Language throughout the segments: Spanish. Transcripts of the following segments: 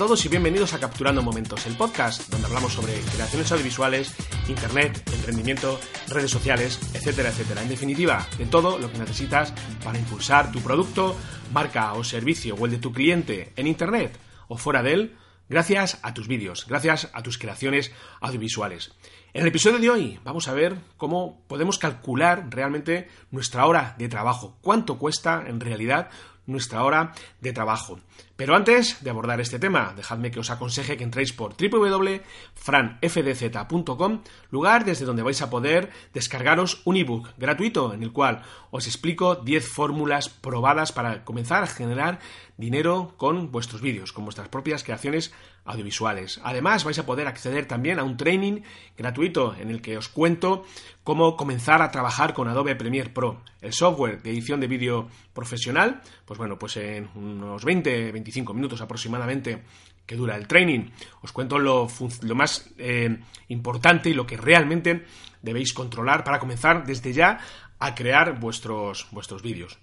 Todos y bienvenidos a Capturando Momentos, el podcast donde hablamos sobre creaciones audiovisuales, internet, emprendimiento, redes sociales, etcétera, etcétera. En definitiva, de todo lo que necesitas para impulsar tu producto, marca o servicio o el de tu cliente en internet o fuera de él, gracias a tus vídeos, gracias a tus creaciones audiovisuales. En el episodio de hoy vamos a ver cómo podemos calcular realmente nuestra hora de trabajo, cuánto cuesta en realidad nuestra hora de trabajo. Pero antes de abordar este tema, dejadme que os aconseje que entréis por www.franfdz.com, lugar desde donde vais a poder descargaros un ebook gratuito en el cual os explico 10 fórmulas probadas para comenzar a generar dinero con vuestros vídeos, con vuestras propias creaciones audiovisuales. Además, vais a poder acceder también a un training gratuito en el que os cuento cómo comenzar a trabajar con Adobe Premiere Pro, el software de edición de vídeo profesional, pues bueno, pues en unos 20, 25 minutos aproximadamente que dura el training, os cuento lo, lo más eh, importante y lo que realmente debéis controlar para comenzar desde ya a crear vuestros, vuestros vídeos.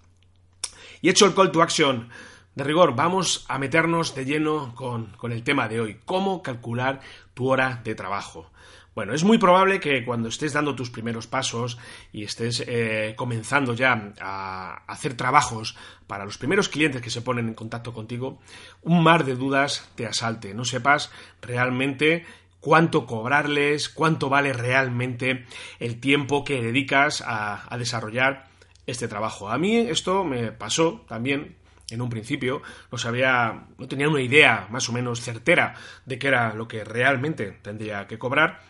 Y hecho el call to action, de rigor, vamos a meternos de lleno con, con, el tema de hoy, cómo calcular tu hora de trabajo. Bueno, es muy probable que cuando estés dando tus primeros pasos y estés eh, comenzando ya a hacer trabajos para los primeros clientes que se ponen en contacto contigo, un mar de dudas te asalte, no sepas realmente cuánto cobrarles, cuánto vale realmente el tiempo que dedicas a, a desarrollar este trabajo. A mí esto me pasó también en un principio no sabía, no tenía una idea más o menos certera de qué era lo que realmente tendría que cobrar.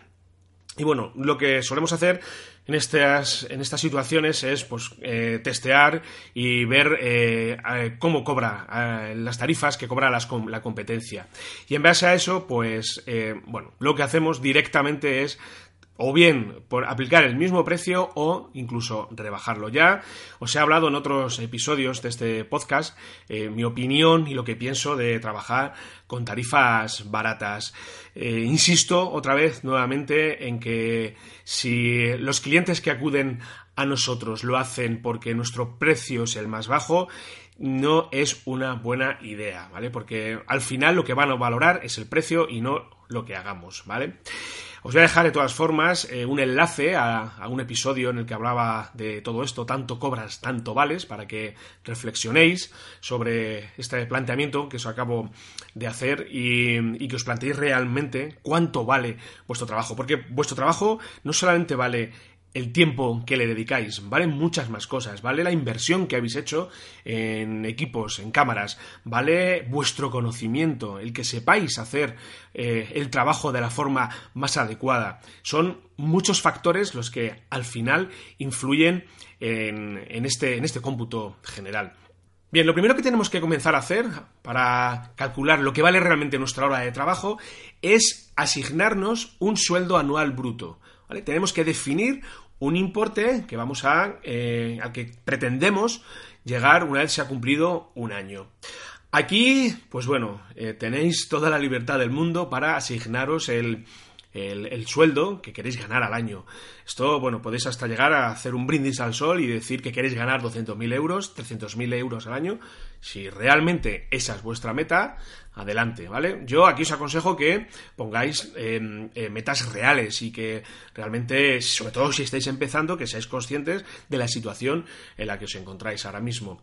Y bueno, lo que solemos hacer en estas, en estas situaciones es pues, eh, testear y ver eh, cómo cobra eh, las tarifas que cobra la competencia. Y en base a eso, pues, bueno, lo que hacemos directamente es o bien por aplicar el mismo precio o incluso rebajarlo. Ya os he hablado en otros episodios de este podcast eh, mi opinión y lo que pienso de trabajar con tarifas baratas. Eh, insisto otra vez nuevamente en que si los clientes que acuden a nosotros lo hacen porque nuestro precio es el más bajo, no es una buena idea, ¿vale? Porque al final lo que van a valorar es el precio y no lo que hagamos, ¿vale? Os voy a dejar de todas formas eh, un enlace a, un episodio en el que hablaba de todo esto, tanto cobras, tanto vales, para que reflexionéis sobre este planteamiento que os acabo de hacer y, y que os planteéis realmente cuánto vale vuestro trabajo. Porque vuestro trabajo no solamente vale el tiempo que le dedicáis, vale muchas más cosas, vale la inversión que habéis hecho en equipos, en cámaras, vale vuestro conocimiento, el que sepáis hacer eh, el trabajo de la forma más adecuada. Son muchos factores los que al final influyen en, en, este, en este cómputo general. Bien, lo primero que tenemos que comenzar a hacer para calcular lo que vale realmente nuestra hora de trabajo es asignarnos un sueldo anual bruto. ¿vale? Tenemos que definir un importe que vamos a eh, al que pretendemos llegar una vez se ha cumplido un año. Aquí, pues bueno, eh, tenéis toda la libertad del mundo para asignaros el, el, el, sueldo que queréis ganar al año. Esto, bueno, podéis hasta llegar a hacer un brindis al sol y decir que queréis ganar 200.000 euros, 300.000 euros al año. Si realmente esa es vuestra meta, adelante, ¿vale? Yo aquí os aconsejo que pongáis eh, eh, metas reales y que realmente, sobre todo si estáis empezando, que seáis conscientes de la situación en la que os encontráis ahora mismo.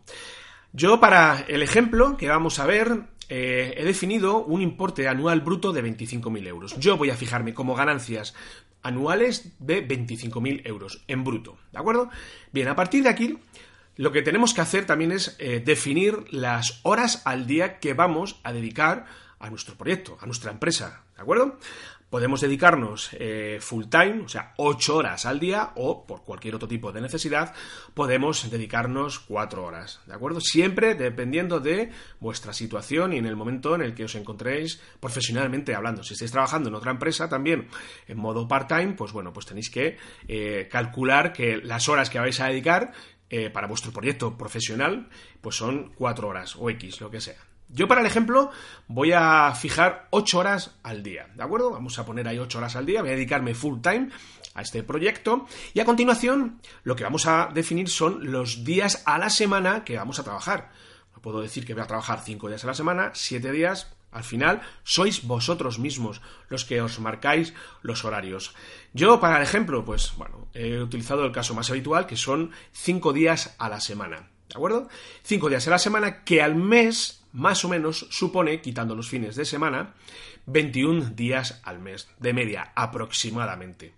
Yo, para el ejemplo que vamos a ver, eh, he definido un importe anual bruto de 25.000 euros. Yo voy a fijarme como ganancias anuales de 25.000 euros en bruto, ¿de acuerdo? Bien, a partir de aquí, lo que tenemos que hacer también es eh, definir las horas al día que vamos a dedicar a nuestro proyecto, a nuestra empresa, ¿de acuerdo? Podemos dedicarnos eh, full time, o sea, 8 horas al día, o por cualquier otro tipo de necesidad, podemos dedicarnos 4 horas, ¿de acuerdo? Siempre dependiendo de vuestra situación y en el momento en el que os encontréis profesionalmente hablando. Si estáis trabajando en otra empresa también en modo part-time, pues bueno, pues tenéis que eh, calcular que las horas que vais a dedicar eh, para vuestro proyecto profesional, pues son 4 horas o X, lo que sea. Yo para el ejemplo voy a fijar 8 horas al día, ¿de acuerdo? Vamos a poner ahí 8 horas al día, voy a dedicarme full time a este proyecto y a continuación lo que vamos a definir son los días a la semana que vamos a trabajar. Puedo decir que voy a trabajar 5 días a la semana, 7 días, al final sois vosotros mismos los que os marcáis los horarios. Yo, para el ejemplo, pues bueno, he utilizado el caso más habitual, que son 5 días a la semana. ¿De acuerdo? 5 días a la semana que al mes más o menos supone, quitando los fines de semana, 21 días al mes, de media aproximadamente.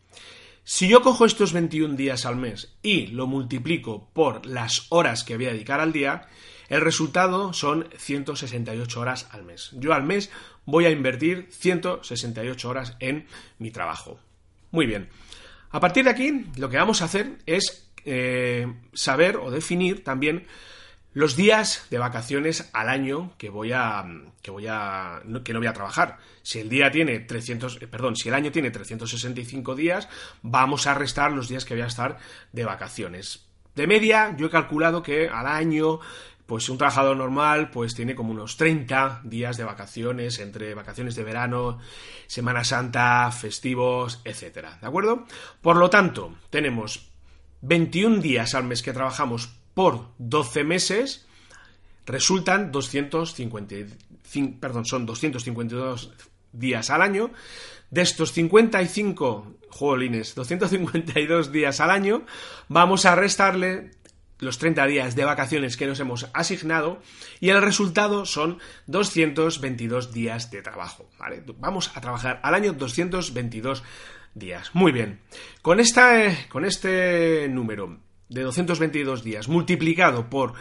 Si yo cojo estos 21 días al mes y lo multiplico por las horas que voy a dedicar al día, el resultado son 168 horas al mes. Yo al mes voy a invertir 168 horas en mi trabajo. Muy bien. A partir de aquí, lo que vamos a hacer es eh, saber o definir también los días de vacaciones al año que voy a que voy a que no voy a trabajar. Si el día tiene 300, eh, perdón, si el año tiene 365 días, vamos a restar los días que voy a estar de vacaciones. De media, yo he calculado que al año pues un trabajador normal pues tiene como unos 30 días de vacaciones entre vacaciones de verano, Semana Santa, festivos, etcétera, ¿de acuerdo? Por lo tanto, tenemos 21 días al mes que trabajamos por 12 meses resultan 255, perdón, son 252 días al año. De estos 55, jolines, 252 días al año, vamos a restarle los 30 días de vacaciones que nos hemos asignado y el resultado son 222 días de trabajo. ¿vale? Vamos a trabajar al año 222 días. Muy bien. Con, esta, con este número de 222 días multiplicado por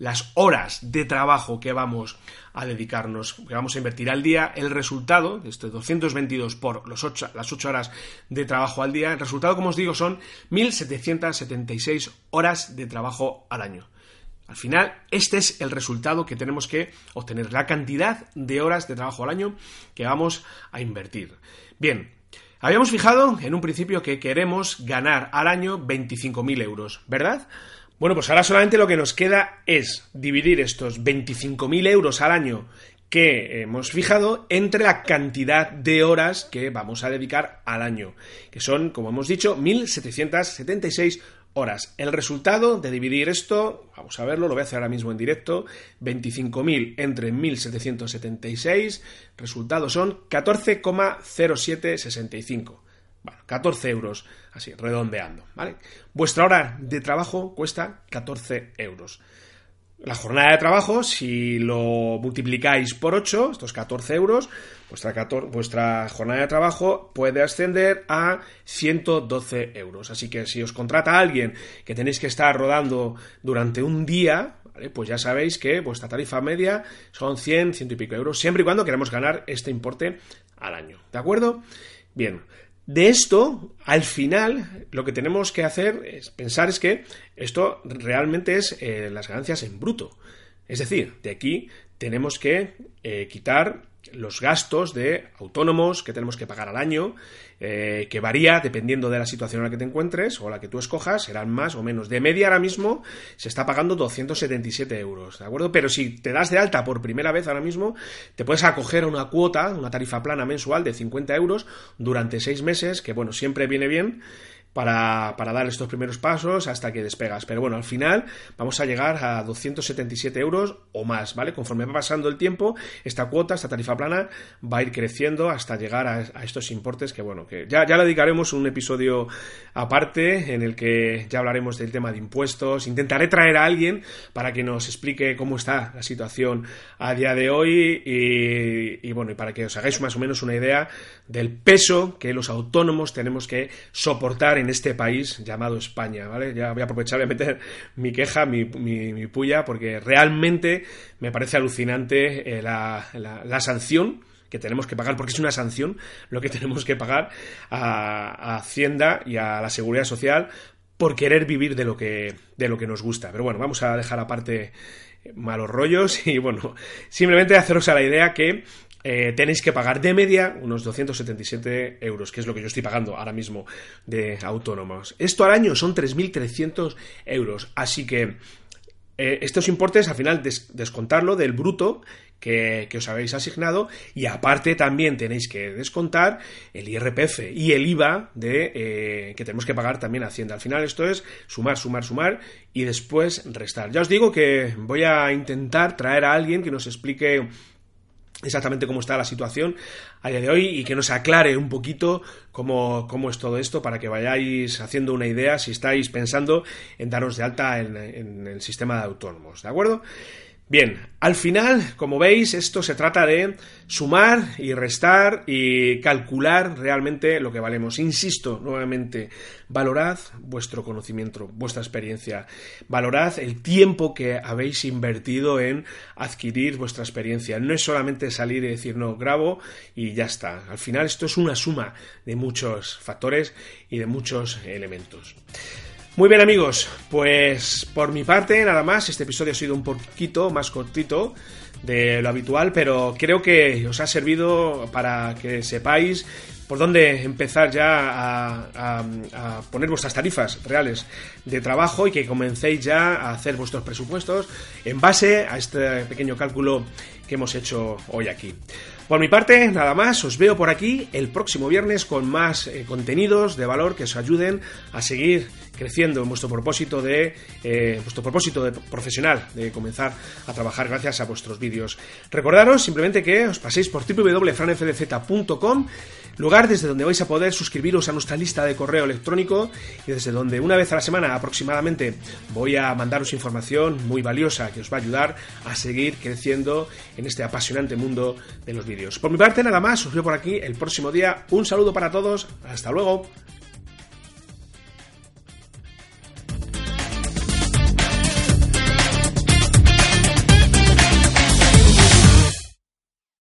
las horas de trabajo que vamos a dedicarnos, que vamos a invertir al día, el resultado de estos 222 por los las 8 horas de trabajo al día, el resultado, como os digo, son 1.776 horas de trabajo al año. Al final, este es el resultado que tenemos que obtener, la cantidad de horas de trabajo al año que vamos a invertir. Bien, Habíamos fijado en un principio que queremos ganar al año 25.000 euros, ¿verdad? Bueno, pues ahora solamente lo que nos queda es dividir estos 25.000 euros al año que hemos fijado entre la cantidad de horas que vamos a dedicar al año, que son, como hemos dicho, 1.776 horas. El resultado de dividir esto, vamos a verlo, lo voy a hacer ahora mismo en directo, 25.000 entre 1.776, resultados son 14,0765. Bueno, 14 euros, así, redondeando, ¿vale? Vuestra hora de trabajo cuesta 14 euros. La jornada de trabajo, si lo multiplicáis por 8, estos 14 euros, vuestra, vuestra, jornada de trabajo puede ascender a 112 euros. Así que si os contrata alguien que tenéis que estar rodando durante un día, pues ya sabéis que vuestra tarifa media son 100, 100 y pico euros, siempre y cuando queremos ganar este importe al año. ¿De acuerdo? Bien, de esto, al final, lo que tenemos que hacer es pensar es que esto realmente es eh, las ganancias en bruto. Es decir, de aquí tenemos que eh, quitar los gastos de autónomos que tenemos que pagar al año, eh, que varía dependiendo de la situación en la que te encuentres o la que tú escojas, serán más o menos. De media ahora mismo se está pagando 277 euros, ¿de acuerdo? Pero si te das de alta por primera vez ahora mismo, te puedes acoger a una cuota, una tarifa plana mensual de 50 euros durante seis meses, que bueno, siempre viene bien para, para, dar estos primeros pasos hasta que despegas. Pero bueno, al final vamos a llegar a 277 euros o más, ¿vale? Conforme va pasando el tiempo, esta cuota, esta tarifa plana, va a ir creciendo hasta llegar a, estos importes que, bueno, que ya, ya le dedicaremos un episodio aparte en el que ya hablaremos del tema de impuestos. Intentaré traer a alguien para que nos explique cómo está la situación a día de hoy y, y bueno, y para que os hagáis más o menos una idea del peso que los autónomos tenemos que soportar en este país llamado España, ¿vale? Ya voy a aprovechar de meter mi queja, mi, mi, puya, porque realmente me parece alucinante eh, la, sanción que tenemos que pagar, porque es una sanción lo que tenemos que pagar a, a, Hacienda y a la Seguridad Social por querer vivir de lo que, de lo que nos gusta. Pero bueno, vamos a dejar aparte malos rollos y bueno, simplemente haceros a la idea que eh, tenéis que pagar de media unos 277 euros, que es lo que yo estoy pagando ahora mismo de autónomos. Esto al año son 3.300 euros, así que eh, estos importes al final des descontarlo del bruto que, que, os habéis asignado y aparte también tenéis que descontar el IRPF y el IVA de, eh, que tenemos que pagar también a Hacienda. Al final esto es sumar, sumar, sumar y después restar. Ya os digo que voy a intentar traer a alguien que nos explique exactamente cómo está la situación a día de hoy y que nos aclare un poquito cómo, cómo es todo esto para que vayáis haciendo una idea si estáis pensando en daros de alta en, en el sistema de autónomos. ¿De acuerdo? Bien, al final, como veis, esto se trata de sumar y restar y calcular realmente lo que valemos. Insisto nuevamente, valorad vuestro conocimiento, vuestra experiencia, valorad el tiempo que habéis invertido en adquirir vuestra experiencia. No es solamente salir y decir, no, grabo y ya está. Al final esto es una suma de muchos factores y de muchos elementos. Muy bien amigos, pues por mi parte nada más, este episodio ha sido un poquito más cortito de lo habitual, pero creo que os ha servido para que sepáis por dónde empezar ya a, poner vuestras tarifas reales de trabajo y que comencéis ya a hacer vuestros presupuestos en base a este pequeño cálculo que hemos hecho hoy aquí. Por mi parte, nada más, os veo por aquí el próximo viernes con más eh, contenidos de valor que os ayuden a seguir creciendo en vuestro propósito de eh, vuestro propósito de profesional de comenzar a trabajar gracias a vuestros vídeos. Recordaros simplemente que os paséis por www.franfdz.com desde donde vais a poder suscribiros a nuestra lista de correo electrónico y desde donde una vez a la semana aproximadamente voy a mandaros información muy valiosa que os va a ayudar a seguir creciendo en este apasionante mundo de los vídeos. Por mi parte nada más, os veo por aquí el próximo día. Un saludo para todos, hasta luego.